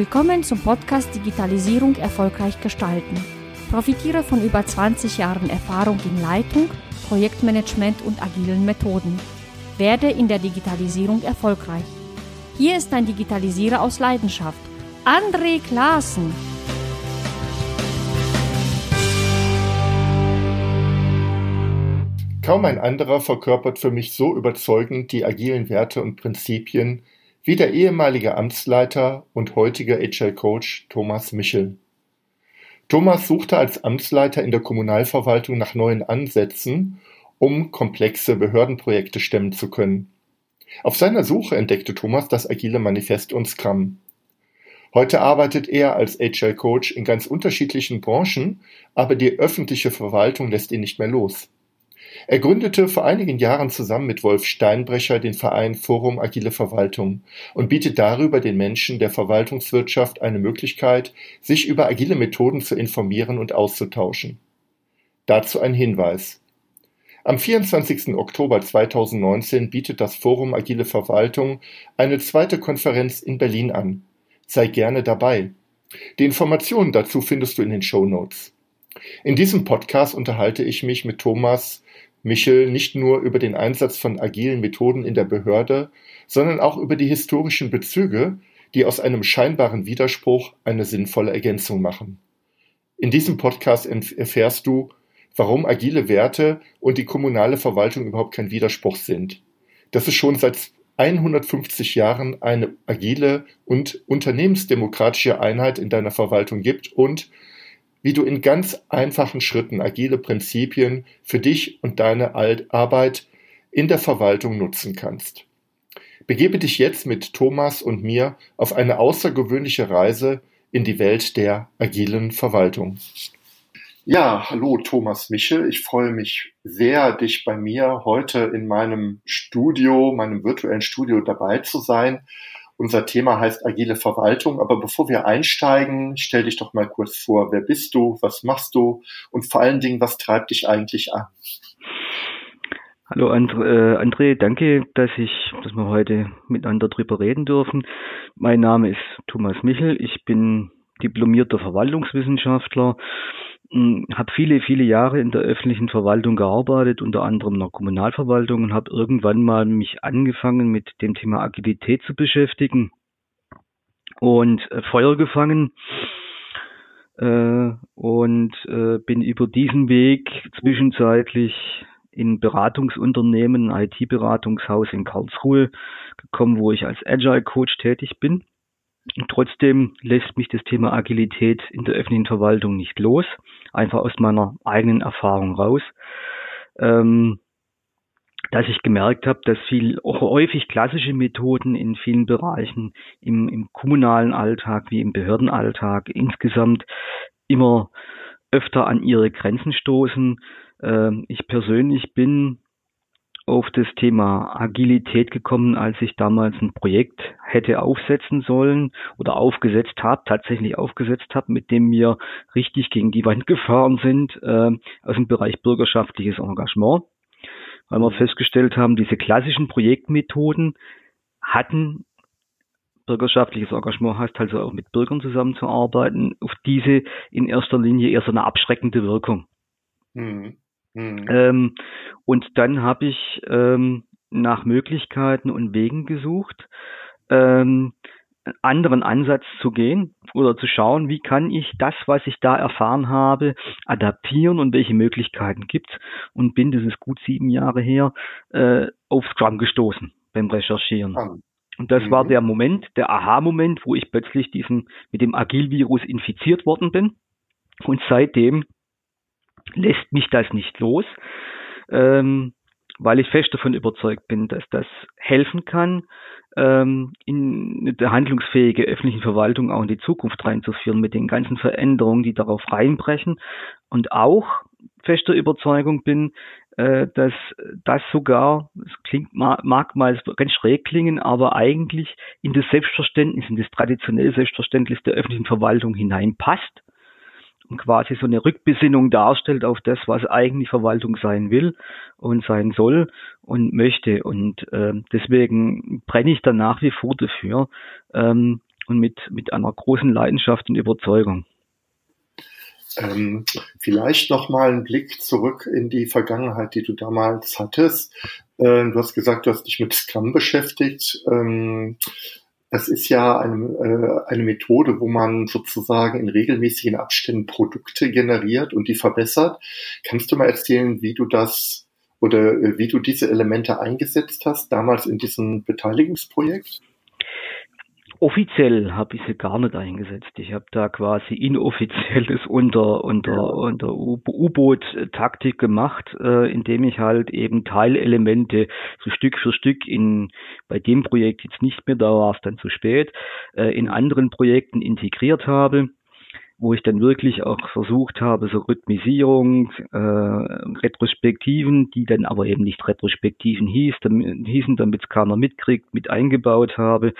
Willkommen zum Podcast Digitalisierung erfolgreich gestalten. Profitiere von über 20 Jahren Erfahrung in Leitung, Projektmanagement und agilen Methoden. Werde in der Digitalisierung erfolgreich. Hier ist ein Digitalisierer aus Leidenschaft, André Klaassen. Kaum ein anderer verkörpert für mich so überzeugend die agilen Werte und Prinzipien wie der ehemalige Amtsleiter und heutige Agile Coach Thomas Michel. Thomas suchte als Amtsleiter in der Kommunalverwaltung nach neuen Ansätzen, um komplexe Behördenprojekte stemmen zu können. Auf seiner Suche entdeckte Thomas das agile Manifest und Scrum. Heute arbeitet er als Agile Coach in ganz unterschiedlichen Branchen, aber die öffentliche Verwaltung lässt ihn nicht mehr los. Er gründete vor einigen Jahren zusammen mit Wolf Steinbrecher den Verein Forum Agile Verwaltung und bietet darüber den Menschen der Verwaltungswirtschaft eine Möglichkeit, sich über agile Methoden zu informieren und auszutauschen. Dazu ein Hinweis. Am 24. Oktober 2019 bietet das Forum Agile Verwaltung eine zweite Konferenz in Berlin an. Sei gerne dabei. Die Informationen dazu findest du in den Show Notes. In diesem Podcast unterhalte ich mich mit Thomas Michel nicht nur über den Einsatz von agilen Methoden in der Behörde, sondern auch über die historischen Bezüge, die aus einem scheinbaren Widerspruch eine sinnvolle Ergänzung machen. In diesem Podcast erfährst du, warum agile Werte und die kommunale Verwaltung überhaupt kein Widerspruch sind. Dass es schon seit 150 Jahren eine agile und unternehmensdemokratische Einheit in deiner Verwaltung gibt und wie du in ganz einfachen Schritten agile Prinzipien für dich und deine Arbeit in der Verwaltung nutzen kannst. Begebe dich jetzt mit Thomas und mir auf eine außergewöhnliche Reise in die Welt der agilen Verwaltung. Ja, hallo Thomas Michel. Ich freue mich sehr, dich bei mir heute in meinem Studio, meinem virtuellen Studio dabei zu sein unser Thema heißt agile Verwaltung, aber bevor wir einsteigen, stell dich doch mal kurz vor, wer bist du, was machst du? Und vor allen Dingen, was treibt dich eigentlich an? Hallo André, äh, André, danke, dass ich, dass wir heute miteinander drüber reden dürfen. Mein Name ist Thomas Michel, ich bin diplomierter Verwaltungswissenschaftler habe viele, viele Jahre in der öffentlichen Verwaltung gearbeitet, unter anderem in der Kommunalverwaltung und habe irgendwann mal mich angefangen mit dem Thema Agilität zu beschäftigen und äh, Feuer gefangen äh, und äh, bin über diesen Weg zwischenzeitlich in Beratungsunternehmen, IT-Beratungshaus in Karlsruhe gekommen, wo ich als Agile Coach tätig bin. Und trotzdem lässt mich das Thema Agilität in der öffentlichen Verwaltung nicht los, einfach aus meiner eigenen Erfahrung raus, ähm, dass ich gemerkt habe, dass viel häufig klassische Methoden in vielen Bereichen im, im kommunalen Alltag wie im Behördenalltag insgesamt immer öfter an ihre Grenzen stoßen. Ähm, ich persönlich bin auf das Thema Agilität gekommen, als ich damals ein Projekt hätte aufsetzen sollen oder aufgesetzt habe, tatsächlich aufgesetzt habe, mit dem wir richtig gegen die Wand gefahren sind äh, aus dem Bereich bürgerschaftliches Engagement, weil wir festgestellt haben, diese klassischen Projektmethoden hatten bürgerschaftliches Engagement heißt also auch mit Bürgern zusammenzuarbeiten, auf diese in erster Linie eher so eine abschreckende Wirkung. Mhm. Mhm. Ähm, und dann habe ich ähm, nach Möglichkeiten und Wegen gesucht, ähm, einen anderen Ansatz zu gehen oder zu schauen, wie kann ich das, was ich da erfahren habe, adaptieren und welche Möglichkeiten gibt und bin, das ist gut sieben Jahre her, äh, auf Scrum gestoßen beim Recherchieren. Und das mhm. war der Moment, der Aha-Moment, wo ich plötzlich diesen mit dem Agil-Virus infiziert worden bin. Und seitdem lässt mich das nicht los, ähm, weil ich fest davon überzeugt bin, dass das helfen kann, ähm, in eine handlungsfähige öffentliche Verwaltung auch in die Zukunft reinzuführen mit den ganzen Veränderungen, die darauf reinbrechen. Und auch fester Überzeugung bin, äh, dass das sogar, es klingt mag mal ganz schräg klingen, aber eigentlich in das Selbstverständnis, in das traditionelle Selbstverständnis der öffentlichen Verwaltung hineinpasst und quasi so eine Rückbesinnung darstellt auf das, was eigentlich Verwaltung sein will und sein soll und möchte. Und äh, deswegen brenne ich da nach wie vor dafür. Ähm, und mit, mit einer großen Leidenschaft und Überzeugung. Ähm, vielleicht noch mal einen Blick zurück in die Vergangenheit, die du damals hattest. Ähm, du hast gesagt, du hast dich mit Scrum beschäftigt. Ähm, das ist ja eine, äh, eine Methode, wo man sozusagen in regelmäßigen Abständen Produkte generiert und die verbessert. Kannst du mal erzählen, wie du das oder äh, wie du diese Elemente eingesetzt hast, damals in diesem Beteiligungsprojekt? Offiziell habe ich sie gar nicht eingesetzt. Ich habe da quasi inoffizielles unter unter unter U-Boot-Taktik gemacht, äh, indem ich halt eben Teilelemente so Stück für Stück in bei dem Projekt jetzt nicht mehr, da war es dann zu spät, äh, in anderen Projekten integriert habe wo ich dann wirklich auch versucht habe, so Rhythmisierung, äh, Retrospektiven, die dann aber eben nicht Retrospektiven hieß, damit, hießen, damit es keiner mitkriegt, mit eingebaut habe.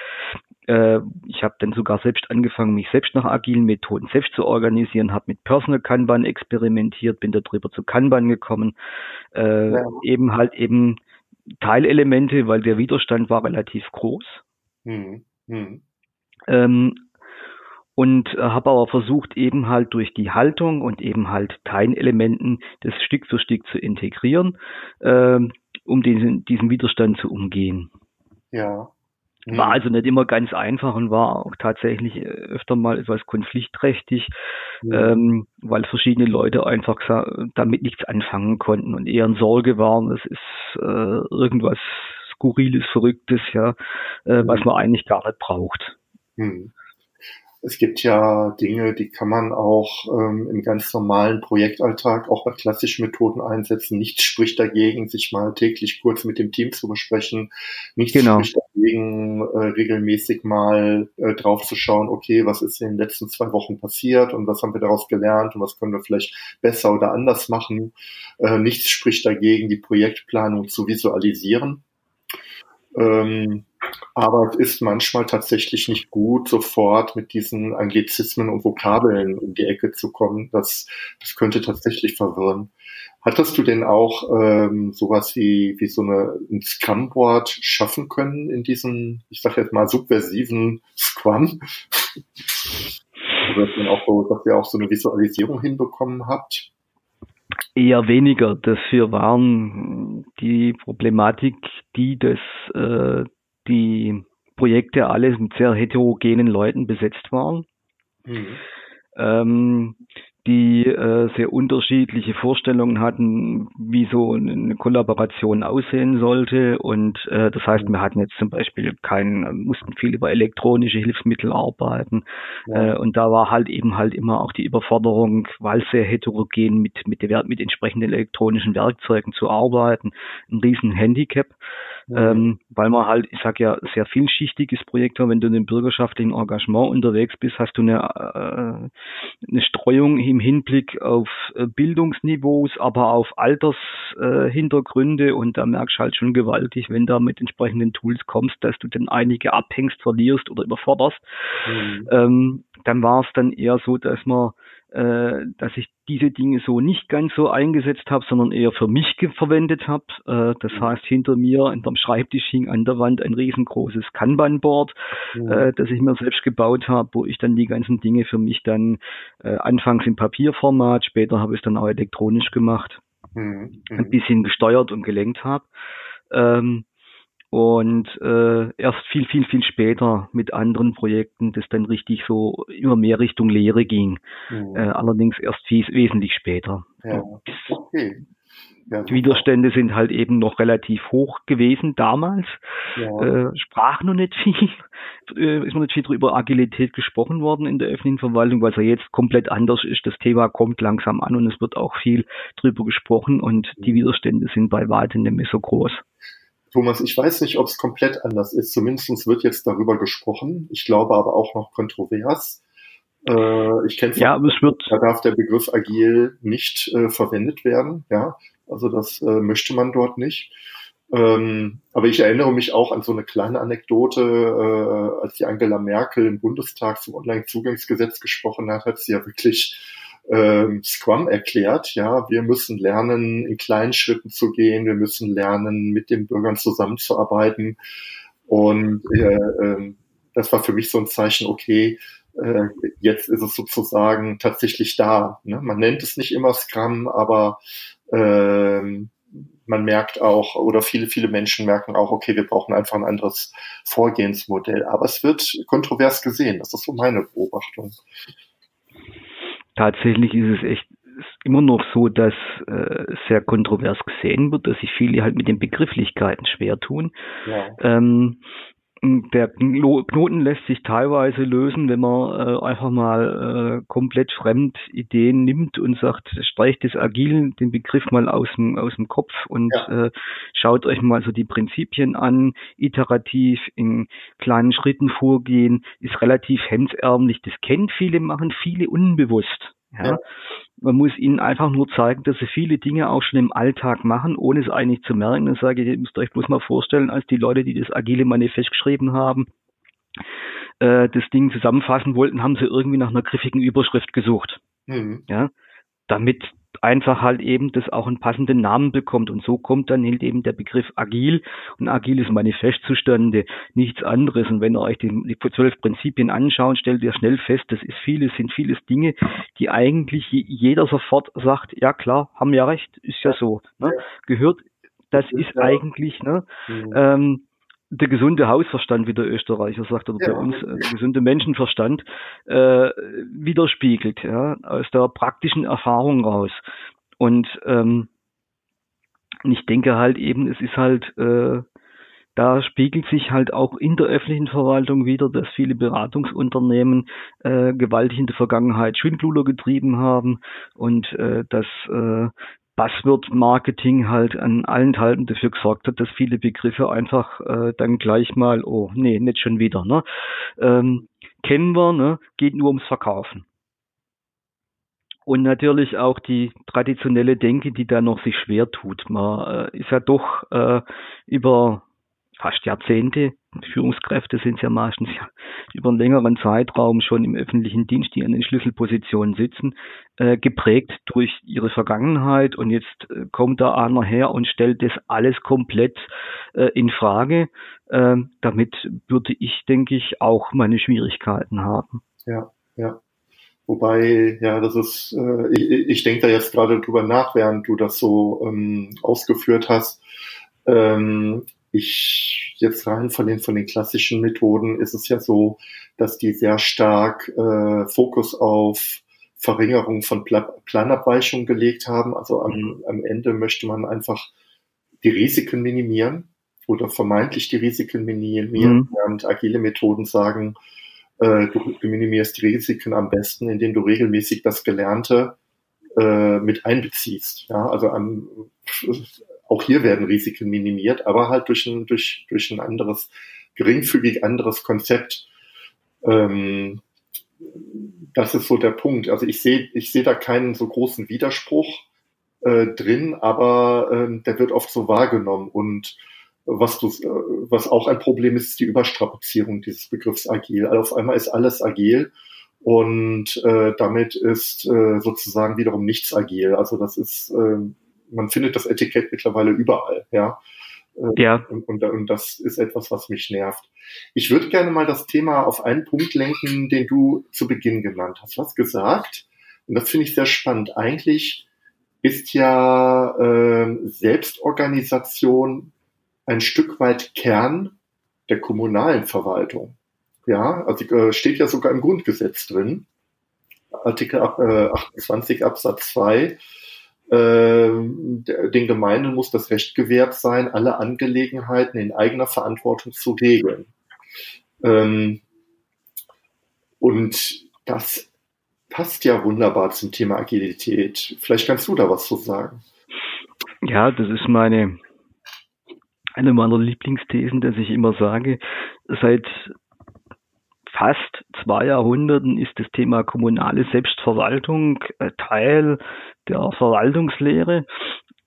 Äh, ich habe dann sogar selbst angefangen, mich selbst nach agilen Methoden selbst zu organisieren, habe mit Personal Kanban experimentiert, bin darüber zu Kanban gekommen, äh, ja. eben halt eben Teilelemente, weil der Widerstand war relativ groß. Hm. Hm. Ähm, und äh, habe aber versucht, eben halt durch die Haltung und eben halt Teilelementen das Stück für Stück zu integrieren, äh, um diesen, diesen Widerstand zu umgehen. Ja. Mhm. War also nicht immer ganz einfach und war auch tatsächlich äh, öfter mal etwas konfliktträchtig, mhm. ähm, weil verschiedene Leute einfach damit nichts anfangen konnten und eher in Sorge waren, es ist äh, irgendwas Skurriles, Verrücktes, ja, äh, was mhm. man eigentlich gar nicht braucht. Mhm. Es gibt ja Dinge, die kann man auch ähm, im ganz normalen Projektalltag auch bei klassischen Methoden einsetzen. Nichts spricht dagegen, sich mal täglich kurz mit dem Team zu besprechen. Nichts genau. spricht dagegen, äh, regelmäßig mal äh, drauf zu schauen, okay, was ist in den letzten zwei Wochen passiert und was haben wir daraus gelernt und was können wir vielleicht besser oder anders machen. Äh, nichts spricht dagegen, die Projektplanung zu visualisieren. Ähm, aber es ist manchmal tatsächlich nicht gut, sofort mit diesen Anglizismen und Vokabeln um die Ecke zu kommen. Das, das könnte tatsächlich verwirren. Hattest du denn auch ähm, sowas wie, wie so eine, ein Scrum-Board schaffen können in diesem, ich sag jetzt mal, subversiven Scrum? dass, auch so, dass ihr auch so eine Visualisierung hinbekommen habt? Eher weniger. Dafür waren die Problematik, die das äh, die Projekte alle mit sehr heterogenen Leuten besetzt waren. Mhm. Ähm, die äh, sehr unterschiedliche Vorstellungen hatten, wie so eine Kollaboration aussehen sollte. Und äh, das heißt, wir hatten jetzt zum Beispiel keinen, mussten viel über elektronische Hilfsmittel arbeiten. Ja. Äh, und da war halt eben halt immer auch die Überforderung, weil sehr heterogen mit, mit, der, mit entsprechenden elektronischen Werkzeugen zu arbeiten, ein riesen Handicap. Ähm, weil man halt, ich sag ja, sehr vielschichtiges Projekt war. Wenn du in einem bürgerschaftlichen Engagement unterwegs bist, hast du eine, äh, eine Streuung im Hinblick auf äh, Bildungsniveaus, aber auf Altershintergründe äh, und da merkst du halt schon gewaltig, wenn da mit entsprechenden Tools kommst, dass du dann einige abhängst, verlierst oder überforderst. Mhm. Ähm, dann war es dann eher so, dass man äh, dass ich diese Dinge so nicht ganz so eingesetzt habe, sondern eher für mich verwendet habe. Äh, das mhm. heißt, hinter mir dem Schreibtisch hing an der Wand ein riesengroßes Kanban-Board, mhm. äh, das ich mir selbst gebaut habe, wo ich dann die ganzen Dinge für mich dann äh, anfangs im Papierformat, später habe ich es dann auch elektronisch gemacht, mhm. ein mhm. bisschen gesteuert und gelenkt habe. Ähm, und äh, erst viel, viel, viel später mit anderen Projekten, das dann richtig so immer mehr Richtung Lehre ging. Mhm. Äh, allerdings erst viel, wesentlich später. Ja. Okay. Ja, die Widerstände sind halt eben noch relativ hoch gewesen damals. Ja. Äh, sprach noch nicht viel, äh, ist noch nicht viel über Agilität gesprochen worden in der öffentlichen Verwaltung, weil es ja jetzt komplett anders ist. Das Thema kommt langsam an und es wird auch viel drüber gesprochen und die mhm. Widerstände sind bei weitem nicht mehr so groß. Thomas, ich weiß nicht, ob es komplett anders ist. Zumindest wird jetzt darüber gesprochen. Ich glaube aber auch noch kontrovers. Äh, ich kenne ja, es wird da darf der Begriff agil nicht äh, verwendet werden. Ja, also das äh, möchte man dort nicht. Ähm, aber ich erinnere mich auch an so eine kleine Anekdote, äh, als die Angela Merkel im Bundestag zum Online-Zugangsgesetz gesprochen hat, hat sie ja wirklich ähm, Scrum erklärt. Ja, wir müssen lernen, in kleinen Schritten zu gehen. Wir müssen lernen, mit den Bürgern zusammenzuarbeiten. Und äh, äh, das war für mich so ein Zeichen, okay, äh, jetzt ist es sozusagen tatsächlich da. Ne? Man nennt es nicht immer Scrum, aber ähm, man merkt auch, oder viele, viele Menschen merken auch, okay, wir brauchen einfach ein anderes Vorgehensmodell. Aber es wird kontrovers gesehen. Das ist so meine Beobachtung. Tatsächlich ist es echt immer noch so, dass äh, sehr kontrovers gesehen wird, dass sich viele halt mit den Begrifflichkeiten schwer tun. Ja. Ähm, der Knoten lässt sich teilweise lösen, wenn man äh, einfach mal äh, komplett fremd Ideen nimmt und sagt, streicht das Agil, den Begriff mal aus dem, aus dem Kopf und ja. äh, schaut euch mal so die Prinzipien an, iterativ in kleinen Schritten vorgehen, ist relativ hemdsärmlich. Das kennen viele, machen viele unbewusst. Ja. ja. Man muss ihnen einfach nur zeigen, dass sie viele Dinge auch schon im Alltag machen, ohne es eigentlich zu merken. Dann sage ich, ihr müsst euch bloß mal vorstellen, als die Leute, die das agile Manifest geschrieben haben, äh, das Ding zusammenfassen wollten, haben sie irgendwie nach einer griffigen Überschrift gesucht. Mhm. Ja, damit einfach halt eben das auch einen passenden Namen bekommt. Und so kommt dann halt eben der Begriff agil und agiles Manifestzustande, nichts anderes. Und wenn ihr euch die, die zwölf Prinzipien anschaut, stellt ihr schnell fest, das ist vieles, sind vieles Dinge, die eigentlich jeder sofort sagt, ja klar, haben ja recht, ist ja so. Ne? Gehört, das ist eigentlich, ne? Mhm. Ähm, der gesunde Hausverstand, wie der Österreicher sagt, oder ja. bei uns, äh, der gesunde Menschenverstand, äh, widerspiegelt, ja, aus der praktischen Erfahrung raus. Und ähm, ich denke halt eben, es ist halt, äh, da spiegelt sich halt auch in der öffentlichen Verwaltung wieder, dass viele Beratungsunternehmen äh, gewaltig in der Vergangenheit Schwindluder getrieben haben und äh, dass äh, Buzzword-Marketing halt an allen Teilen dafür gesorgt hat, dass viele Begriffe einfach äh, dann gleich mal, oh, nee, nicht schon wieder, ne? Ähm, kennen wir, ne? Geht nur ums Verkaufen. Und natürlich auch die traditionelle Denke, die da noch sich schwer tut. Man äh, ist ja doch äh, über fast Jahrzehnte. Führungskräfte sind ja meistens über einen längeren Zeitraum schon im öffentlichen Dienst, die an den Schlüsselpositionen sitzen, äh, geprägt durch ihre Vergangenheit. Und jetzt äh, kommt da einer her und stellt das alles komplett äh, in Frage. Ähm, damit würde ich, denke ich, auch meine Schwierigkeiten haben. Ja, ja. Wobei, ja, das ist, äh, ich, ich denke da jetzt gerade drüber nach, während du das so ähm, ausgeführt hast. Ähm, ich jetzt rein von den von den klassischen Methoden ist es ja so, dass die sehr stark äh, Fokus auf Verringerung von Pla Planabweichungen gelegt haben. Also am, mhm. am Ende möchte man einfach die Risiken minimieren oder vermeintlich die Risiken minimieren, mhm. während agile Methoden sagen, äh, du, du minimierst die Risiken am besten, indem du regelmäßig das Gelernte äh, mit einbeziehst. Ja, also am, auch hier werden Risiken minimiert, aber halt durch ein, durch, durch ein anderes, geringfügig anderes Konzept. Ähm, das ist so der Punkt. Also ich sehe ich sehe da keinen so großen Widerspruch äh, drin, aber äh, der wird oft so wahrgenommen. Und was, du, äh, was auch ein Problem ist, ist die Überstrapazierung dieses Begriffs agil. Also auf einmal ist alles agil und äh, damit ist äh, sozusagen wiederum nichts agil. Also das ist äh, man findet das Etikett mittlerweile überall, ja. Äh, ja. Und, und, und das ist etwas, was mich nervt. Ich würde gerne mal das Thema auf einen Punkt lenken, den du zu Beginn genannt hast. Du hast gesagt, und das finde ich sehr spannend, eigentlich ist ja äh, Selbstorganisation ein Stück weit Kern der kommunalen Verwaltung. Ja, also äh, steht ja sogar im Grundgesetz drin. Artikel äh, 28 Absatz 2 ähm, den Gemeinden muss das Recht gewährt sein, alle Angelegenheiten in eigener Verantwortung zu regeln. Ähm, und das passt ja wunderbar zum Thema Agilität. Vielleicht kannst du da was zu sagen. Ja, das ist meine eine meiner Lieblingsthesen, dass ich immer sage, seit fast zwei Jahrhunderten ist das Thema kommunale Selbstverwaltung äh, Teil der Verwaltungslehre.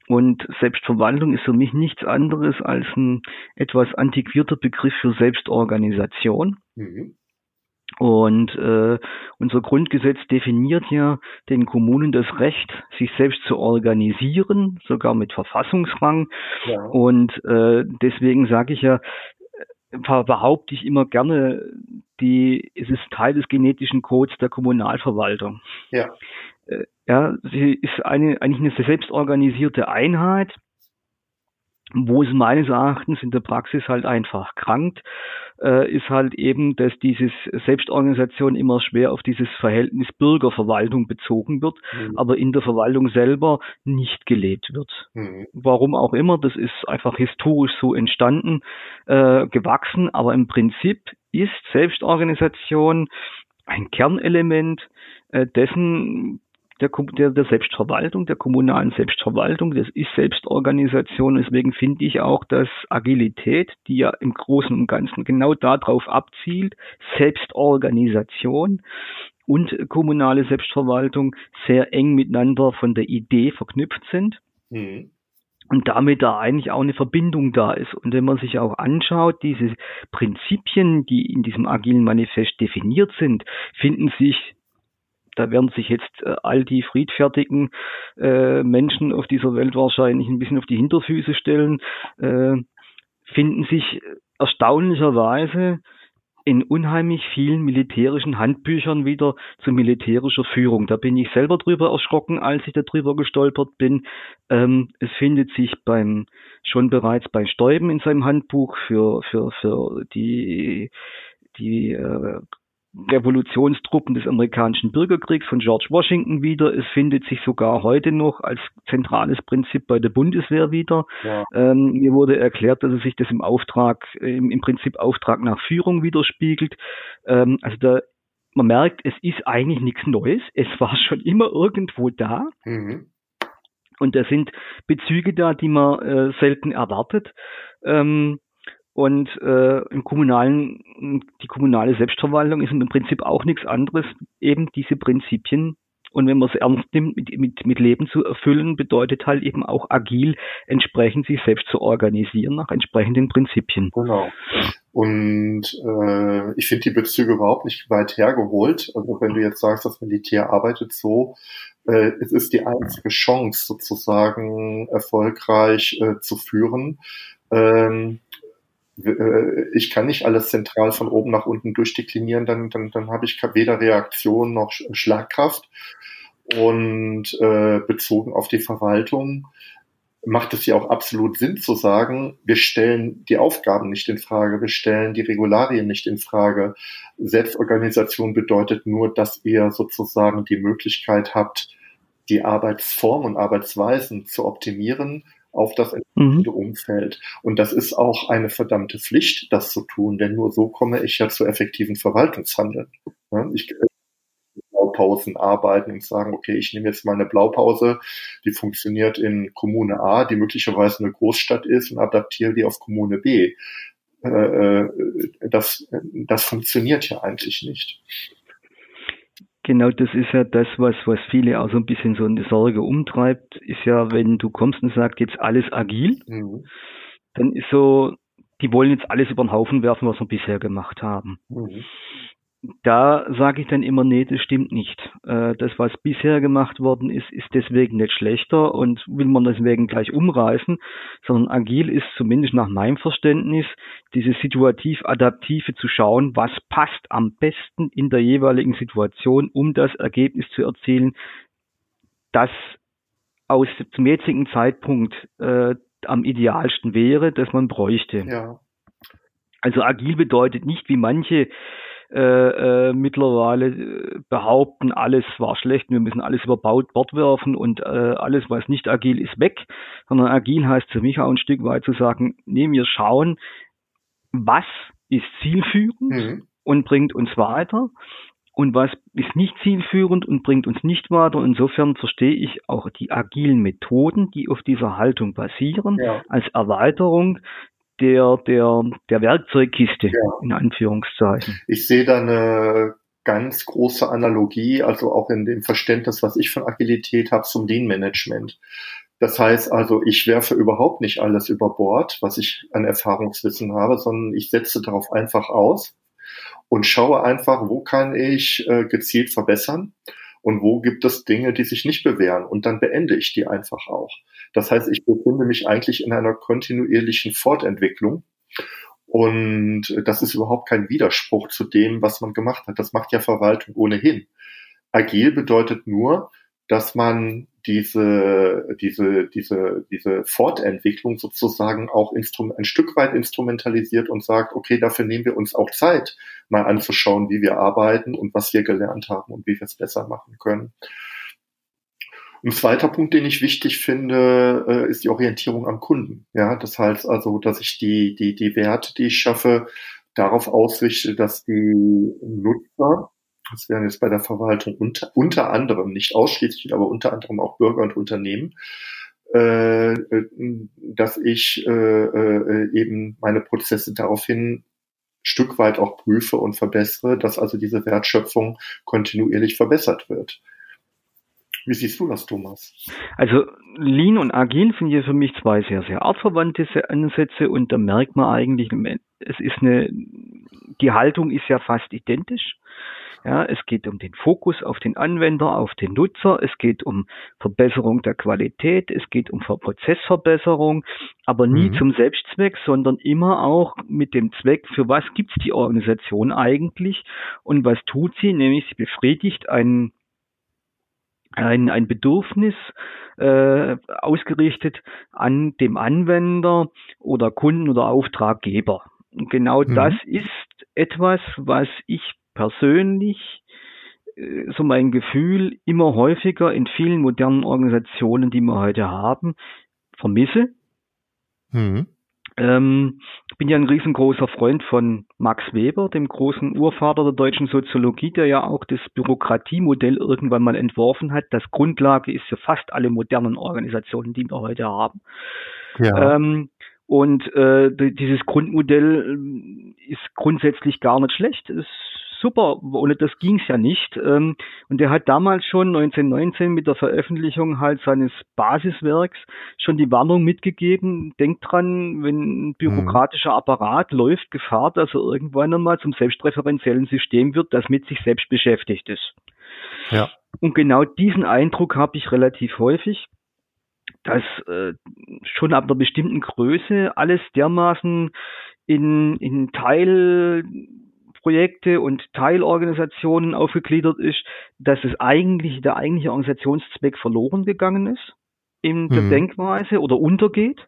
Und Selbstverwaltung ist für mich nichts anderes als ein etwas antiquierter Begriff für Selbstorganisation. Mhm. Und äh, unser Grundgesetz definiert ja den Kommunen das Recht, sich selbst zu organisieren, sogar mit Verfassungsrang. Ja. Und äh, deswegen sage ich ja, behaupte ich immer gerne, die, es ist Teil des genetischen Codes der Kommunalverwaltung. Ja. Äh, ja, sie ist eine, eigentlich eine selbstorganisierte Einheit, wo es meines Erachtens in der Praxis halt einfach krankt, äh, ist halt eben, dass dieses Selbstorganisation immer schwer auf dieses Verhältnis Bürgerverwaltung bezogen wird, mhm. aber in der Verwaltung selber nicht gelebt wird. Mhm. Warum auch immer, das ist einfach historisch so entstanden, äh, gewachsen, aber im Prinzip ist Selbstorganisation ein Kernelement äh, dessen, der, der, der Selbstverwaltung, der kommunalen Selbstverwaltung. Das ist Selbstorganisation. Deswegen finde ich auch, dass Agilität, die ja im Großen und Ganzen genau darauf abzielt, Selbstorganisation und kommunale Selbstverwaltung sehr eng miteinander von der Idee verknüpft sind. Mhm. Und damit da eigentlich auch eine Verbindung da ist. Und wenn man sich auch anschaut, diese Prinzipien, die in diesem agilen Manifest definiert sind, finden sich da werden sich jetzt äh, all die friedfertigen äh, Menschen auf dieser Welt wahrscheinlich ein bisschen auf die Hinterfüße stellen, äh, finden sich erstaunlicherweise in unheimlich vielen militärischen Handbüchern wieder zu militärischer Führung. Da bin ich selber drüber erschrocken, als ich darüber gestolpert bin. Ähm, es findet sich beim schon bereits bei Stäuben in seinem Handbuch für für für die die äh, Revolutionstruppen des amerikanischen Bürgerkriegs von George Washington wieder. Es findet sich sogar heute noch als zentrales Prinzip bei der Bundeswehr wieder. Ja. Ähm, mir wurde erklärt, dass es sich das im Auftrag, im, im Prinzip Auftrag nach Führung widerspiegelt. Ähm, also da, man merkt, es ist eigentlich nichts Neues. Es war schon immer irgendwo da. Mhm. Und da sind Bezüge da, die man äh, selten erwartet. Ähm, und äh, im kommunalen, die kommunale Selbstverwaltung ist im Prinzip auch nichts anderes, eben diese Prinzipien. Und wenn man es ernst nimmt, mit, mit, mit Leben zu erfüllen, bedeutet halt eben auch agil entsprechend sich selbst zu organisieren nach entsprechenden Prinzipien. Genau. Und äh, ich finde die Bezüge überhaupt nicht weit hergeholt. Also wenn du jetzt sagst, das Militär arbeitet so, äh, es ist die einzige Chance sozusagen erfolgreich äh, zu führen. Ähm, äh, ich kann nicht alles zentral von oben nach unten durchdeklinieren, dann, dann, dann habe ich weder Reaktion noch Schlagkraft. Und äh, bezogen auf die Verwaltung macht es ja auch absolut Sinn zu sagen, wir stellen die Aufgaben nicht in Frage, wir stellen die Regularien nicht in Frage. Selbstorganisation bedeutet nur, dass ihr sozusagen die Möglichkeit habt, die Arbeitsform und Arbeitsweisen zu optimieren auf das entsprechende mhm. Umfeld. Und das ist auch eine verdammte Pflicht, das zu tun, denn nur so komme ich ja zu effektiven Verwaltungshandeln. Ich kann Blaupausen arbeiten und sagen, okay, ich nehme jetzt mal eine Blaupause, die funktioniert in Kommune A, die möglicherweise eine Großstadt ist und adaptiere die auf Kommune B. Äh, äh, das, das funktioniert ja eigentlich nicht. Genau, das ist ja das, was, was viele auch so ein bisschen so eine Sorge umtreibt, ist ja, wenn du kommst und sagst, jetzt alles agil, mhm. dann ist so, die wollen jetzt alles über den Haufen werfen, was wir bisher gemacht haben. Mhm da sage ich dann immer, nee, das stimmt nicht. Äh, das, was bisher gemacht worden ist, ist deswegen nicht schlechter und will man deswegen gleich umreißen, sondern agil ist zumindest nach meinem Verständnis, diese situativ-adaptive zu schauen, was passt am besten in der jeweiligen Situation, um das Ergebnis zu erzielen, das aus zum jetzigen Zeitpunkt äh, am idealsten wäre, dass man bräuchte. Ja. Also agil bedeutet nicht, wie manche äh, äh, mittlerweile äh, behaupten, alles war schlecht, wir müssen alles über Bord werfen und äh, alles, was nicht agil ist, weg. Sondern agil heißt für mich auch ein Stück weit zu sagen, nee, wir schauen, was ist zielführend mhm. und bringt uns weiter und was ist nicht zielführend und bringt uns nicht weiter. Insofern verstehe ich auch die agilen Methoden, die auf dieser Haltung basieren, ja. als Erweiterung der, der, der Werkzeugkiste, ja. in Anführungszeichen. Ich sehe da eine ganz große Analogie, also auch in dem Verständnis, was ich von Agilität habe, zum Lean-Management. Das heißt also, ich werfe überhaupt nicht alles über Bord, was ich an Erfahrungswissen habe, sondern ich setze darauf einfach aus und schaue einfach, wo kann ich äh, gezielt verbessern und wo gibt es Dinge, die sich nicht bewähren und dann beende ich die einfach auch. Das heißt, ich befinde mich eigentlich in einer kontinuierlichen Fortentwicklung Und das ist überhaupt kein Widerspruch zu dem, was man gemacht hat. Das macht ja Verwaltung ohnehin. Agil bedeutet nur, dass man diese, diese, diese, diese Fortentwicklung sozusagen auch ein Stück weit instrumentalisiert und sagt, okay, dafür nehmen wir uns auch Zeit, mal anzuschauen, wie wir arbeiten und was wir gelernt haben und wie wir es besser machen können. Ein zweiter Punkt, den ich wichtig finde, äh, ist die Orientierung am Kunden. Ja, das heißt also, dass ich die, die, die Werte, die ich schaffe, darauf ausrichte, dass die Nutzer das wären jetzt bei der Verwaltung unter, unter anderem, nicht ausschließlich, aber unter anderem auch Bürger und Unternehmen, äh, dass ich äh, äh, eben meine Prozesse daraufhin Stück weit auch prüfe und verbessere, dass also diese Wertschöpfung kontinuierlich verbessert wird. Wie siehst du das, Thomas? Also Lean und Agil sind hier für mich zwei sehr, sehr artverwandte Ansätze und da merkt man eigentlich, es ist eine, die Haltung ist ja fast identisch. Ja, es geht um den Fokus auf den Anwender, auf den Nutzer. Es geht um Verbesserung der Qualität. Es geht um Prozessverbesserung, aber nie mhm. zum Selbstzweck, sondern immer auch mit dem Zweck, für was gibt's die Organisation eigentlich und was tut sie? Nämlich sie befriedigt ein ein, ein Bedürfnis äh, ausgerichtet an dem Anwender oder Kunden oder Auftraggeber. Und genau mhm. das ist etwas, was ich persönlich äh, so mein Gefühl immer häufiger in vielen modernen Organisationen, die wir heute haben, vermisse. Mhm. Ähm, ich bin ja ein riesengroßer Freund von Max Weber, dem großen Urvater der deutschen Soziologie, der ja auch das Bürokratiemodell irgendwann mal entworfen hat. Das Grundlage ist für fast alle modernen Organisationen, die wir heute haben. Ja. Ähm, und äh, dieses Grundmodell äh, ist grundsätzlich gar nicht schlecht. Es super, ohne das ging es ja nicht. Ähm, und er hat damals schon 1919 mit der Veröffentlichung halt seines Basiswerks schon die Warnung mitgegeben, denkt dran, wenn ein bürokratischer Apparat läuft Gefahr, dass er irgendwann einmal zum selbstreferenziellen System wird, das mit sich selbst beschäftigt ist. Ja. Und genau diesen Eindruck habe ich relativ häufig dass äh, schon ab einer bestimmten Größe alles dermaßen in, in Teil Projekte und Teilorganisationen aufgegliedert ist, dass es eigentlich der eigentliche Organisationszweck verloren gegangen ist in der mhm. Denkweise oder untergeht.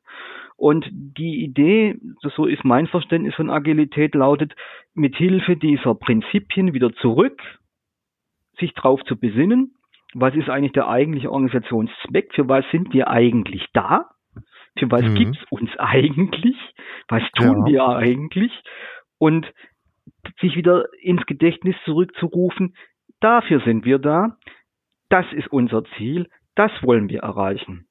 Und die Idee, so ist mein Verständnis von Agilität, lautet, mit Hilfe dieser Prinzipien wieder zurück, sich darauf zu besinnen, was ist eigentlich der eigentliche Organisationszweck, für was sind wir eigentlich da, für was mhm. gibt's uns eigentlich, was tun ja. wir eigentlich und sich wieder ins Gedächtnis zurückzurufen, dafür sind wir da, das ist unser Ziel, das wollen wir erreichen.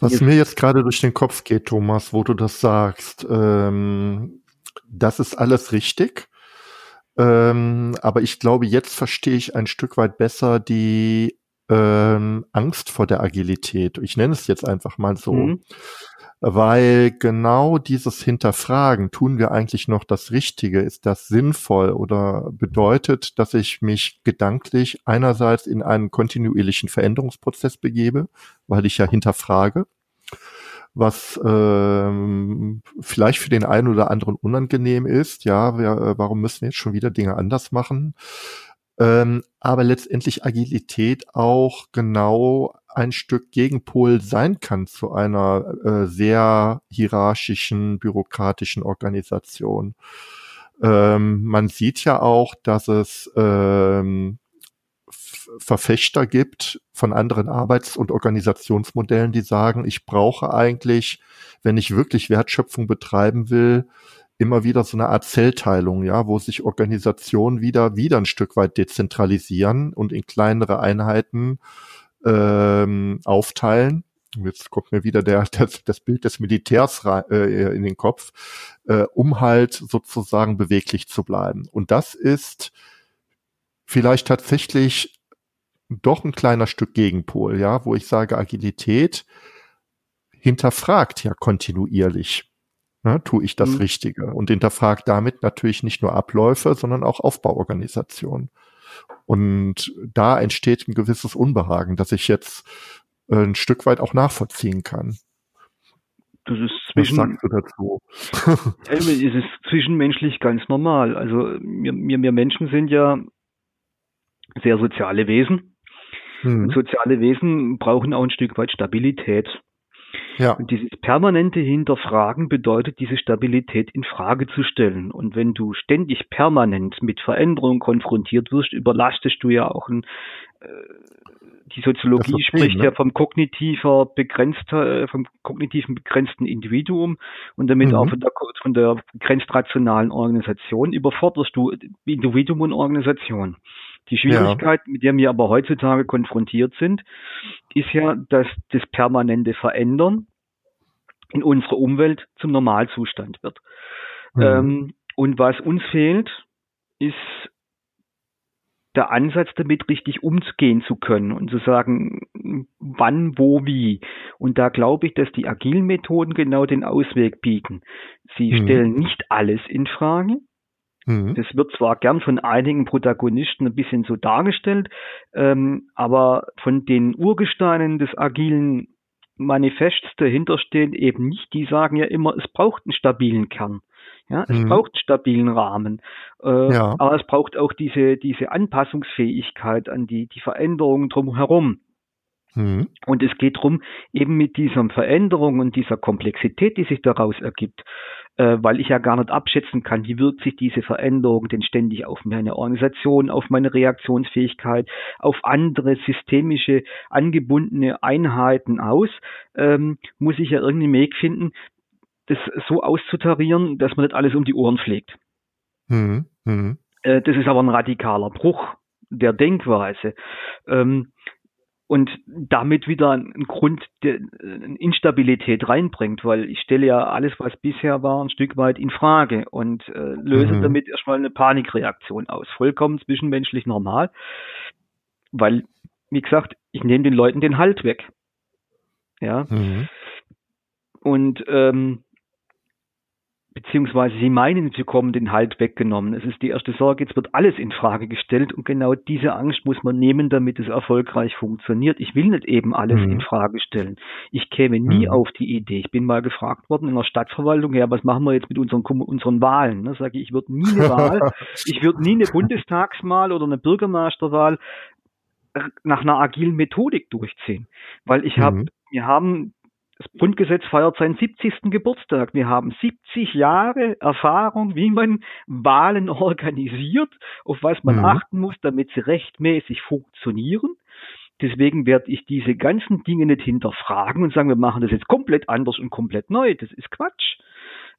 Was jetzt, mir jetzt gerade durch den Kopf geht, Thomas, wo du das sagst, ähm, das ist alles richtig. Ähm, aber ich glaube, jetzt verstehe ich ein Stück weit besser die ähm, Angst vor der Agilität. Ich nenne es jetzt einfach mal so. Mhm weil genau dieses Hinterfragen, tun wir eigentlich noch das Richtige, ist das sinnvoll oder bedeutet, dass ich mich gedanklich einerseits in einen kontinuierlichen Veränderungsprozess begebe, weil ich ja hinterfrage, was ähm, vielleicht für den einen oder anderen unangenehm ist, ja, wir, äh, warum müssen wir jetzt schon wieder Dinge anders machen? Ähm, aber letztendlich Agilität auch genau ein Stück Gegenpol sein kann zu einer äh, sehr hierarchischen, bürokratischen Organisation. Ähm, man sieht ja auch, dass es ähm, Verfechter gibt von anderen Arbeits- und Organisationsmodellen, die sagen, ich brauche eigentlich, wenn ich wirklich Wertschöpfung betreiben will, immer wieder so eine Art Zellteilung, ja, wo sich Organisationen wieder, wieder ein Stück weit dezentralisieren und in kleinere Einheiten ähm, aufteilen. Jetzt kommt mir wieder der, das, das Bild des Militärs äh, in den Kopf, äh, um halt sozusagen beweglich zu bleiben. Und das ist vielleicht tatsächlich doch ein kleiner Stück Gegenpol, ja, wo ich sage, Agilität hinterfragt ja kontinuierlich. Ne, tue ich das mhm. Richtige und hinterfragt damit natürlich nicht nur Abläufe, sondern auch Aufbauorganisationen. Und da entsteht ein gewisses Unbehagen, das ich jetzt äh, ein Stück weit auch nachvollziehen kann. Das ist zwischen, Was sagst du dazu? es ist zwischenmenschlich ganz normal. Also wir, wir, wir Menschen sind ja sehr soziale Wesen. Hm. soziale Wesen brauchen auch ein Stück weit Stabilität. Ja. Und dieses permanente Hinterfragen bedeutet, diese Stabilität in Frage zu stellen. Und wenn du ständig permanent mit Veränderungen konfrontiert wirst, überlastest du ja auch ein, äh, die Soziologie spricht ne? ja vom kognitiver begrenzter, äh, vom kognitiven begrenzten Individuum und damit mhm. auch von der, von der begrenzt rationalen Organisation überforderst du Individuum und Organisation. Die Schwierigkeit, ja. mit der wir aber heutzutage konfrontiert sind, ist ja, dass das permanente Verändern in unserer Umwelt zum Normalzustand wird. Mhm. Ähm, und was uns fehlt, ist der Ansatz damit richtig umgehen zu können und zu sagen, wann, wo, wie. Und da glaube ich, dass die agilen Methoden genau den Ausweg bieten. Sie mhm. stellen nicht alles in Frage, Mhm. Das wird zwar gern von einigen Protagonisten ein bisschen so dargestellt, ähm, aber von den Urgesteinen des agilen Manifests dahinter stehen eben nicht. Die sagen ja immer, es braucht einen stabilen Kern. Ja, es mhm. braucht einen stabilen Rahmen. Äh, ja. Aber es braucht auch diese, diese Anpassungsfähigkeit an die, die Veränderungen drumherum. Mhm. Und es geht darum, eben mit dieser Veränderung und dieser Komplexität, die sich daraus ergibt, äh, weil ich ja gar nicht abschätzen kann, wie wirkt sich diese Veränderung denn ständig auf meine Organisation, auf meine Reaktionsfähigkeit, auf andere systemische angebundene Einheiten aus, ähm, muss ich ja irgendeinen Weg finden, das so auszutarieren, dass man nicht alles um die Ohren pflegt. Mhm. Mhm. Äh, das ist aber ein radikaler Bruch der Denkweise. Ähm, und damit wieder einen Grund der Instabilität reinbringt, weil ich stelle ja alles, was bisher war, ein Stück weit in Frage und äh, löse mhm. damit erstmal eine Panikreaktion aus. Vollkommen zwischenmenschlich normal, weil, wie gesagt, ich nehme den Leuten den Halt weg. Ja. Mhm. Und ähm, beziehungsweise sie meinen, sie bekommen den Halt weggenommen. Es ist die erste Sorge, jetzt wird alles in Frage gestellt und genau diese Angst muss man nehmen, damit es erfolgreich funktioniert. Ich will nicht eben alles mhm. in Frage stellen. Ich käme nie mhm. auf die Idee. Ich bin mal gefragt worden in der Stadtverwaltung, ja, was machen wir jetzt mit unseren, unseren Wahlen? Da sage ich, ich würde nie eine Wahl, ich würde nie eine Bundestagswahl oder eine Bürgermeisterwahl nach einer agilen Methodik durchziehen, weil ich habe, mhm. wir haben das Grundgesetz feiert seinen 70. Geburtstag. Wir haben 70 Jahre Erfahrung, wie man Wahlen organisiert, auf was man mhm. achten muss, damit sie rechtmäßig funktionieren. Deswegen werde ich diese ganzen Dinge nicht hinterfragen und sagen, wir machen das jetzt komplett anders und komplett neu. Das ist Quatsch.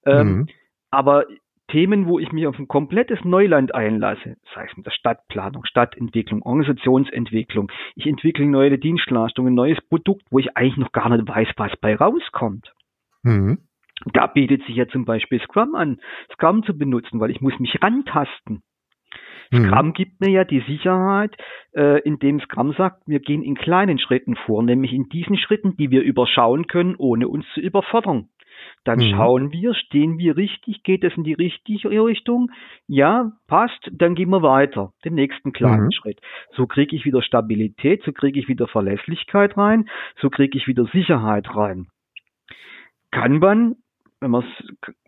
Ähm, mhm. Aber Themen, wo ich mich auf ein komplettes Neuland einlasse, sei es mit der Stadtplanung, Stadtentwicklung, Organisationsentwicklung, ich entwickle neue Dienstleistungen, ein neues Produkt, wo ich eigentlich noch gar nicht weiß, was bei rauskommt. Mhm. Da bietet sich ja zum Beispiel Scrum an, Scrum zu benutzen, weil ich muss mich rantasten. Mhm. Scrum gibt mir ja die Sicherheit, äh, indem Scrum sagt, wir gehen in kleinen Schritten vor, nämlich in diesen Schritten, die wir überschauen können, ohne uns zu überfordern. Dann mhm. schauen wir, stehen wir richtig, geht es in die richtige Richtung? Ja, passt, dann gehen wir weiter, den nächsten kleinen mhm. Schritt. So kriege ich wieder Stabilität, so kriege ich wieder Verlässlichkeit rein, so kriege ich wieder Sicherheit rein. Kanban wenn man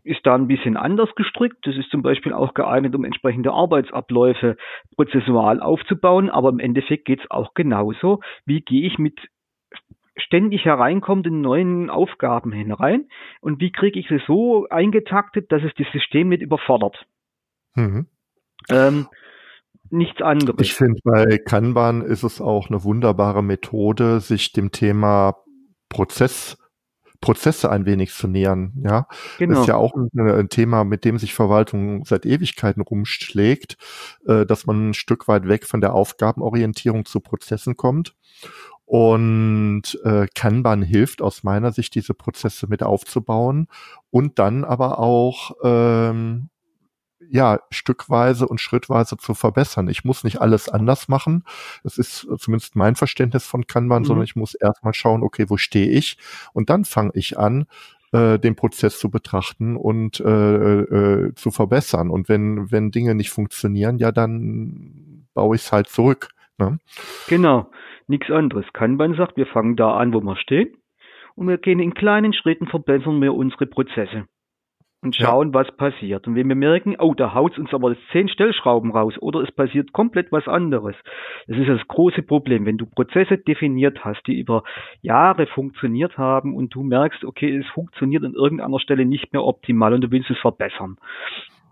ist da ein bisschen anders gestrickt. Das ist zum Beispiel auch geeignet, um entsprechende Arbeitsabläufe prozessual aufzubauen. Aber im Endeffekt geht es auch genauso. Wie gehe ich mit ständig hereinkommenden neuen Aufgaben hinein und wie kriege ich sie so eingetaktet, dass es das System nicht überfordert. Mhm. Ähm, nichts anderes. Ich finde, bei Kanban ist es auch eine wunderbare Methode, sich dem Thema Prozess Prozesse ein wenig zu nähern. Ja, genau. das ist ja auch ein, ein, Thema, mit dem sich Verwaltung seit Ewigkeiten rumschlägt, äh, dass man ein Stück weit weg von der Aufgabenorientierung zu Prozessen kommt. Und äh, Kanban hilft aus meiner Sicht, diese Prozesse mit aufzubauen und dann aber auch ähm, ja, stückweise und schrittweise zu verbessern. Ich muss nicht alles anders machen. Das ist zumindest mein Verständnis von Kanban, mhm. sondern ich muss erstmal schauen, okay, wo stehe ich? Und dann fange ich an, äh, den Prozess zu betrachten und äh, äh, zu verbessern. Und wenn, wenn Dinge nicht funktionieren, ja, dann baue ich es halt zurück. Ne? Genau nichts anderes. Kanban sagt, wir fangen da an, wo wir stehen und wir gehen in kleinen Schritten verbessern wir unsere Prozesse und schauen, ja. was passiert. Und wenn wir merken, oh, da haut uns aber zehn Stellschrauben raus oder es passiert komplett was anderes. Das ist das große Problem. Wenn du Prozesse definiert hast, die über Jahre funktioniert haben und du merkst, okay, es funktioniert an irgendeiner Stelle nicht mehr optimal und du willst es verbessern.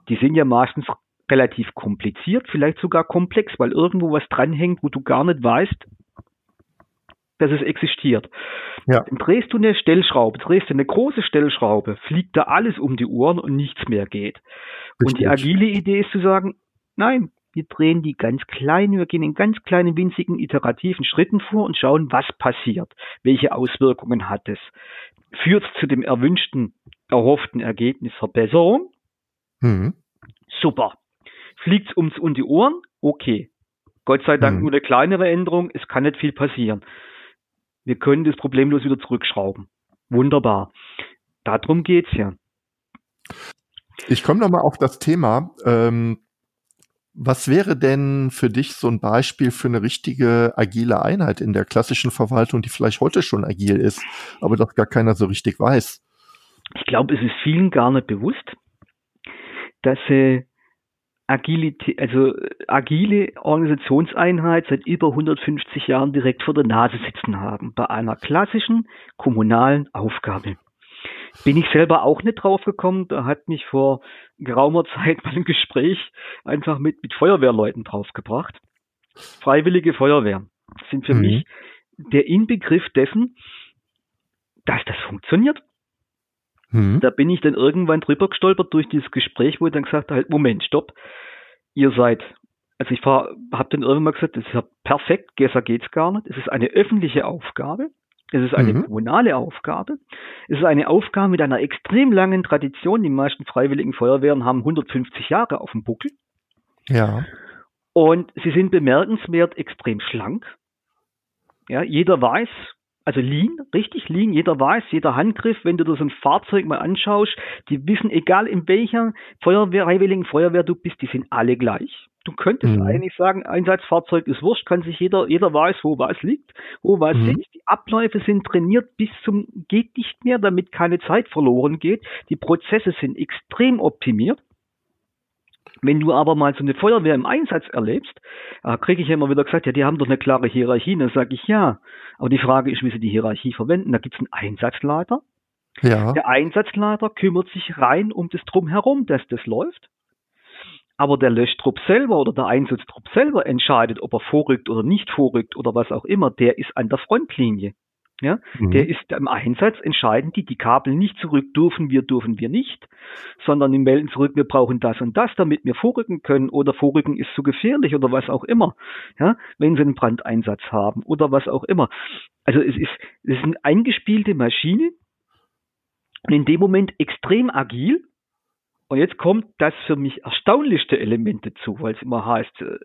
Die sind ja meistens relativ kompliziert, vielleicht sogar komplex, weil irgendwo was dranhängt, wo du gar nicht weißt, dass es existiert. Ja. Dann drehst du eine Stellschraube, drehst du eine große Stellschraube, fliegt da alles um die Ohren und nichts mehr geht. Richtig. Und die agile Idee ist zu sagen, nein, wir drehen die ganz klein, wir gehen in ganz kleinen, winzigen, iterativen Schritten vor und schauen, was passiert. Welche Auswirkungen hat es? Führt es zu dem erwünschten, erhofften Ergebnis Verbesserung? Mhm. Super. Fliegt es uns um die Ohren? Okay. Gott sei Dank mhm. nur eine kleinere Änderung, es kann nicht viel passieren. Wir können das problemlos wieder zurückschrauben. Wunderbar. Darum geht's ja. Ich komme nochmal auf das Thema. Ähm, was wäre denn für dich so ein Beispiel für eine richtige agile Einheit in der klassischen Verwaltung, die vielleicht heute schon agil ist, aber das gar keiner so richtig weiß? Ich glaube, es ist vielen gar nicht bewusst, dass sie Agilität, also agile Organisationseinheit seit über 150 Jahren direkt vor der Nase sitzen haben bei einer klassischen kommunalen Aufgabe. Bin ich selber auch nicht drauf gekommen, da hat mich vor geraumer Zeit mal ein Gespräch einfach mit, mit Feuerwehrleuten draufgebracht. Freiwillige Feuerwehr sind für mhm. mich der Inbegriff dessen, dass das funktioniert. Mhm. Da bin ich dann irgendwann drüber gestolpert durch dieses Gespräch, wo ich dann gesagt habe, halt, Moment, stopp, ihr seid, also ich habe dann irgendwann mal gesagt, das ist ja perfekt, besser geht's gar nicht. Es ist eine öffentliche Aufgabe. Es ist eine mhm. kommunale Aufgabe. Es ist eine Aufgabe mit einer extrem langen Tradition. Die meisten freiwilligen Feuerwehren haben 150 Jahre auf dem Buckel. Ja. Und sie sind bemerkenswert extrem schlank. Ja, jeder weiß, also Lean, richtig Lean, jeder weiß, jeder Handgriff, wenn du dir so ein Fahrzeug mal anschaust, die wissen, egal in welcher Feuerwehr, Freiwilligen Feuerwehr du bist, die sind alle gleich. Du könntest mhm. eigentlich sagen, Einsatzfahrzeug ist wurscht, kann sich jeder, jeder weiß, wo was liegt, wo was mhm. sitzt. Die Abläufe sind trainiert bis zum geht nicht mehr, damit keine Zeit verloren geht. Die Prozesse sind extrem optimiert. Wenn du aber mal so eine Feuerwehr im Einsatz erlebst, äh, kriege ich immer wieder gesagt, ja, die haben doch eine klare Hierarchie. Dann sage ich ja. Aber die Frage ist, wie sie die Hierarchie verwenden. Da gibt es einen Einsatzleiter. Ja. Der Einsatzleiter kümmert sich rein um das Drumherum, dass das läuft. Aber der Löschtrupp selber oder der Einsatztrupp selber entscheidet, ob er vorrückt oder nicht vorrückt oder was auch immer. Der ist an der Frontlinie. Ja, mhm. der ist im Einsatz entscheidend, die, die Kabel nicht zurück dürfen wir, dürfen wir nicht, sondern die melden zurück, wir brauchen das und das, damit wir vorrücken können oder vorrücken ist zu gefährlich oder was auch immer. Ja, wenn sie einen Brandeinsatz haben oder was auch immer. Also es ist, es ist eine eingespielte Maschine und in dem Moment extrem agil. Und jetzt kommt das für mich erstaunlichste Element dazu, weil es immer heißt, äh,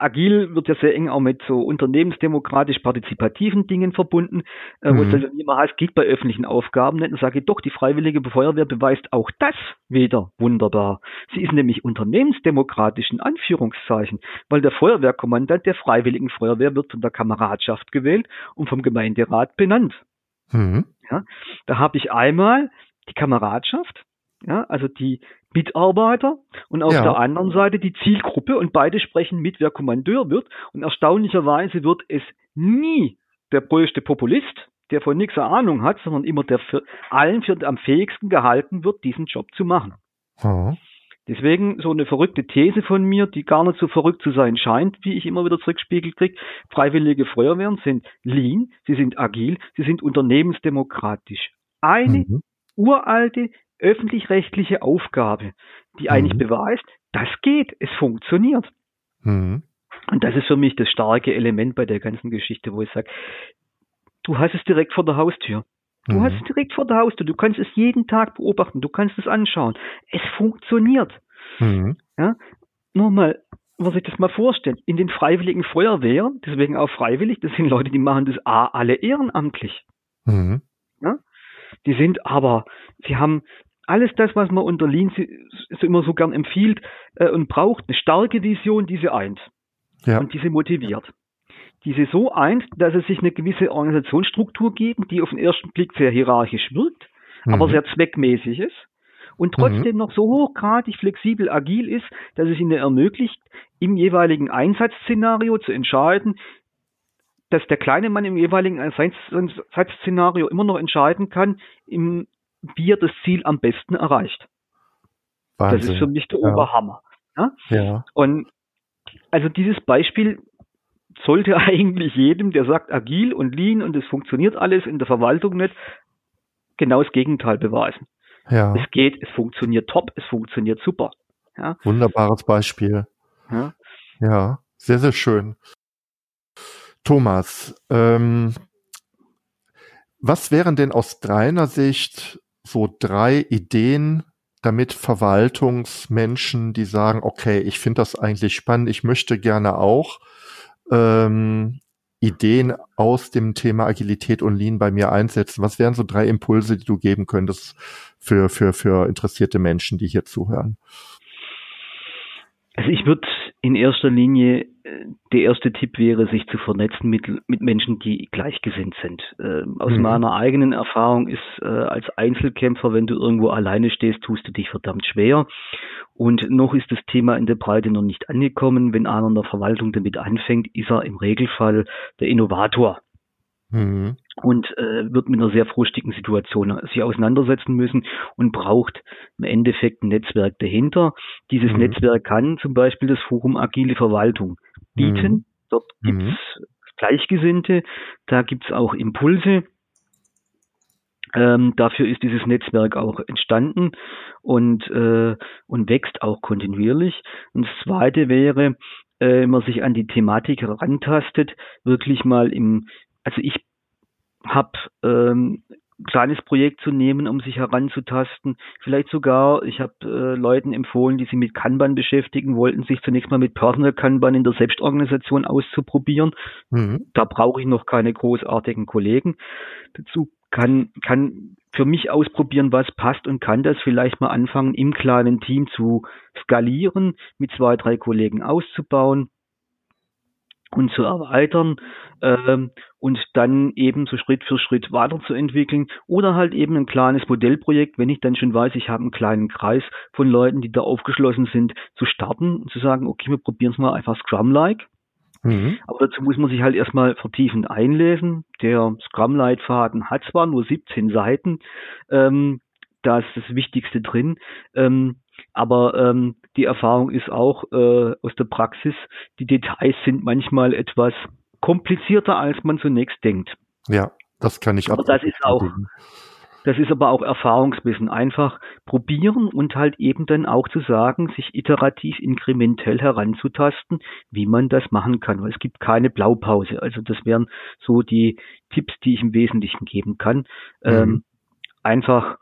agil wird ja sehr eng auch mit so unternehmensdemokratisch-partizipativen Dingen verbunden, äh, wo mhm. es dann immer heißt, geht bei öffentlichen Aufgaben nicht. Und sage ich doch, die Freiwillige Feuerwehr beweist auch das wieder wunderbar. Sie ist nämlich unternehmensdemokratisch in Anführungszeichen, weil der Feuerwehrkommandant der Freiwilligen Feuerwehr wird von der Kameradschaft gewählt und vom Gemeinderat benannt. Mhm. Ja, da habe ich einmal die Kameradschaft, ja, also die Mitarbeiter und auf ja. der anderen Seite die Zielgruppe und beide sprechen mit, wer Kommandeur wird. Und erstaunlicherweise wird es nie der größte Populist, der von nichts Ahnung hat, sondern immer der für allen für am fähigsten gehalten wird, diesen Job zu machen. Oh. Deswegen so eine verrückte These von mir, die gar nicht so verrückt zu sein scheint, wie ich immer wieder zurückspiegelt kriege. Freiwillige Feuerwehren sind lean, sie sind agil, sie sind unternehmensdemokratisch. Eine mhm. uralte öffentlich-rechtliche Aufgabe, die mhm. eigentlich beweist, das geht, es funktioniert. Mhm. Und das ist für mich das starke Element bei der ganzen Geschichte, wo ich sage, du hast es direkt vor der Haustür. Du mhm. hast es direkt vor der Haustür. Du kannst es jeden Tag beobachten. Du kannst es anschauen. Es funktioniert. Mhm. Ja? Nochmal, was ich das mal vorstellen. In den freiwilligen Feuerwehren, deswegen auch freiwillig, das sind Leute, die machen das A, alle ehrenamtlich. Mhm. Ja? Die sind aber, sie haben alles das, was man unter Lean so immer so gern empfiehlt äh, und braucht, eine starke Vision, die sie eint ja. und die sie motiviert. diese so eint, dass es sich eine gewisse Organisationsstruktur geben, die auf den ersten Blick sehr hierarchisch wirkt, mhm. aber sehr zweckmäßig ist und trotzdem mhm. noch so hochgradig flexibel agil ist, dass es ihnen ermöglicht, im jeweiligen Einsatzszenario zu entscheiden, dass der kleine Mann im jeweiligen Einsatzszenario immer noch entscheiden kann, im, wie er das Ziel am besten erreicht. Wahnsinn. Das ist für mich der ja. Oberhammer. Ja? ja. Und also dieses Beispiel sollte eigentlich jedem, der sagt agil und lean und es funktioniert alles in der Verwaltung nicht, genau das Gegenteil beweisen. Ja. Es geht, es funktioniert top, es funktioniert super. Ja. Wunderbares Beispiel. Ja. ja, sehr, sehr schön. Thomas, ähm, was wären denn aus deiner Sicht so drei Ideen, damit Verwaltungsmenschen, die sagen, okay, ich finde das eigentlich spannend, ich möchte gerne auch ähm, Ideen aus dem Thema Agilität und Lean bei mir einsetzen? Was wären so drei Impulse, die du geben könntest für, für, für interessierte Menschen, die hier zuhören? Also ich würde in erster Linie, der erste Tipp wäre, sich zu vernetzen mit, mit Menschen, die gleichgesinnt sind. Äh, aus mhm. meiner eigenen Erfahrung ist äh, als Einzelkämpfer, wenn du irgendwo alleine stehst, tust du dich verdammt schwer. Und noch ist das Thema in der Breite noch nicht angekommen. Wenn einer in der Verwaltung damit anfängt, ist er im Regelfall der Innovator mhm. und äh, wird mit einer sehr frustigen Situation sich auseinandersetzen müssen und braucht im Endeffekt ein Netzwerk dahinter. Dieses mhm. Netzwerk kann zum Beispiel das Forum Agile Verwaltung bieten. Mhm. Dort gibt's mhm. Gleichgesinnte, da gibt's auch Impulse. Ähm, dafür ist dieses Netzwerk auch entstanden und, äh, und wächst auch kontinuierlich. Und das Zweite wäre, äh, wenn man sich an die Thematik herantastet, wirklich mal im, also ich habe ähm, kleines Projekt zu nehmen, um sich heranzutasten. Vielleicht sogar, ich habe äh, Leuten empfohlen, die sich mit Kanban beschäftigen wollten, sich zunächst mal mit Personal Kanban in der Selbstorganisation auszuprobieren. Mhm. Da brauche ich noch keine großartigen Kollegen. Dazu kann, kann für mich ausprobieren, was passt und kann das vielleicht mal anfangen, im kleinen Team zu skalieren, mit zwei, drei Kollegen auszubauen und zu erweitern ähm, und dann eben so Schritt für Schritt weiterzuentwickeln oder halt eben ein kleines Modellprojekt, wenn ich dann schon weiß, ich habe einen kleinen Kreis von Leuten, die da aufgeschlossen sind, zu starten und zu sagen, okay, wir probieren es mal einfach Scrum-like. Mhm. Aber dazu muss man sich halt erstmal vertiefend einlesen. Der Scrum-Leitfaden hat zwar nur 17 Seiten, ähm, da ist das Wichtigste drin. Ähm, aber ähm, die Erfahrung ist auch äh, aus der Praxis, die Details sind manchmal etwas komplizierter, als man zunächst denkt. Ja, das kann ich aber das ist auch das ist aber auch Erfahrungswissen. Einfach probieren und halt eben dann auch zu sagen, sich iterativ, inkrementell heranzutasten, wie man das machen kann. Weil es gibt keine Blaupause. Also das wären so die Tipps, die ich im Wesentlichen geben kann. Mhm. Ähm, einfach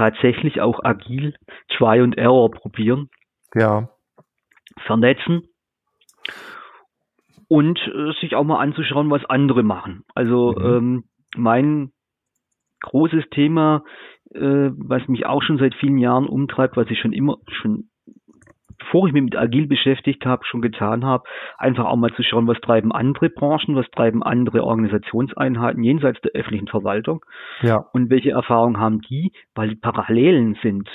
tatsächlich auch agil Try und Error probieren. Ja. Vernetzen und äh, sich auch mal anzuschauen, was andere machen. Also mhm. ähm, mein großes Thema, äh, was mich auch schon seit vielen Jahren umtreibt, was ich schon immer schon bevor ich mich mit Agil beschäftigt habe, schon getan habe, einfach auch mal zu schauen, was treiben andere Branchen, was treiben andere Organisationseinheiten jenseits der öffentlichen Verwaltung ja. und welche Erfahrungen haben die, weil die Parallelen sind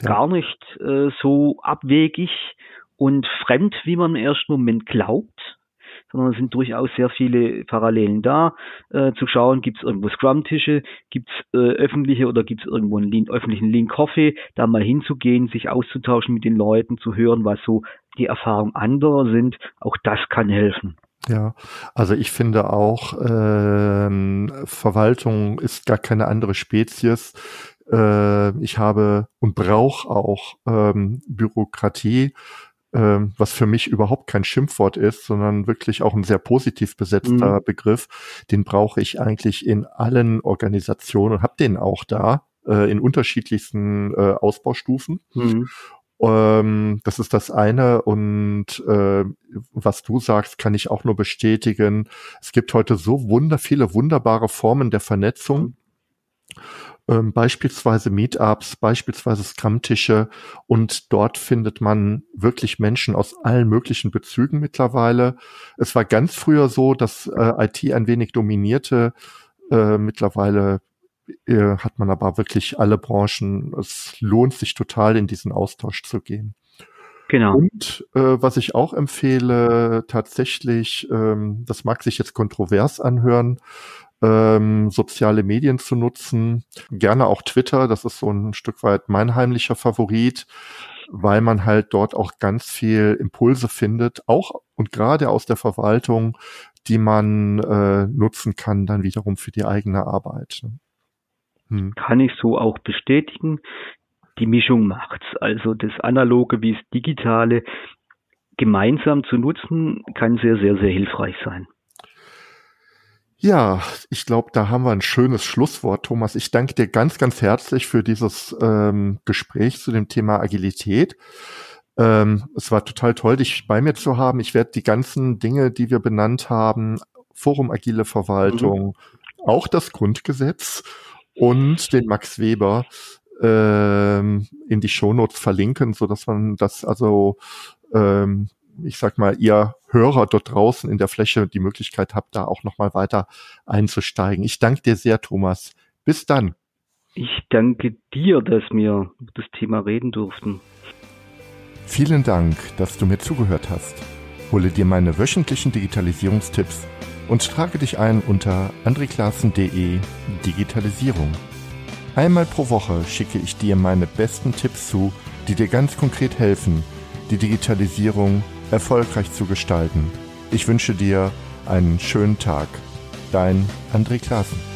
ja. gar nicht äh, so abwegig und fremd, wie man im ersten Moment glaubt sondern es sind durchaus sehr viele Parallelen da. Äh, zu schauen, gibt es irgendwo Scrum-Tische, gibt es äh, öffentliche oder gibt es irgendwo einen Lean, öffentlichen Lean Coffee, da mal hinzugehen, sich auszutauschen mit den Leuten, zu hören, was so die Erfahrungen anderer sind. Auch das kann helfen. Ja, also ich finde auch, ähm, Verwaltung ist gar keine andere Spezies. Äh, ich habe und brauche auch ähm, Bürokratie ähm, was für mich überhaupt kein Schimpfwort ist, sondern wirklich auch ein sehr positiv besetzter mhm. Begriff. Den brauche ich eigentlich in allen Organisationen und habe den auch da äh, in unterschiedlichsten äh, Ausbaustufen. Mhm. Ähm, das ist das eine. Und äh, was du sagst, kann ich auch nur bestätigen. Es gibt heute so wunder viele wunderbare Formen der Vernetzung. Ähm, beispielsweise Meetups, beispielsweise Scrum-Tische und dort findet man wirklich Menschen aus allen möglichen Bezügen mittlerweile. Es war ganz früher so, dass äh, IT ein wenig dominierte. Äh, mittlerweile äh, hat man aber wirklich alle Branchen. Es lohnt sich total, in diesen Austausch zu gehen. Genau. Und äh, was ich auch empfehle, tatsächlich, ähm, das mag sich jetzt kontrovers anhören, ähm, soziale Medien zu nutzen. Gerne auch Twitter, das ist so ein Stück weit mein heimlicher Favorit, weil man halt dort auch ganz viel Impulse findet, auch und gerade aus der Verwaltung, die man äh, nutzen kann, dann wiederum für die eigene Arbeit. Ne? Hm. Kann ich so auch bestätigen die Mischung macht's. Also das Analoge wie das Digitale gemeinsam zu nutzen, kann sehr, sehr, sehr hilfreich sein. Ja, ich glaube, da haben wir ein schönes Schlusswort, Thomas. Ich danke dir ganz, ganz herzlich für dieses ähm, Gespräch zu dem Thema Agilität. Ähm, es war total toll, dich bei mir zu haben. Ich werde die ganzen Dinge, die wir benannt haben, Forum Agile Verwaltung, mhm. auch das Grundgesetz und den Max Weber ähm, in die Shownotes verlinken, so dass man das also, ähm, ich sag mal, ihr Hörer dort draußen in der Fläche die Möglichkeit habt, da auch nochmal weiter einzusteigen. Ich danke dir sehr, Thomas. Bis dann. Ich danke dir, dass wir das Thema reden durften. Vielen Dank, dass du mir zugehört hast. Hole dir meine wöchentlichen Digitalisierungstipps und trage dich ein unter andreklassen.de Digitalisierung. Einmal pro Woche schicke ich dir meine besten Tipps zu, die dir ganz konkret helfen, die Digitalisierung erfolgreich zu gestalten. Ich wünsche dir einen schönen Tag. Dein André Klaassen.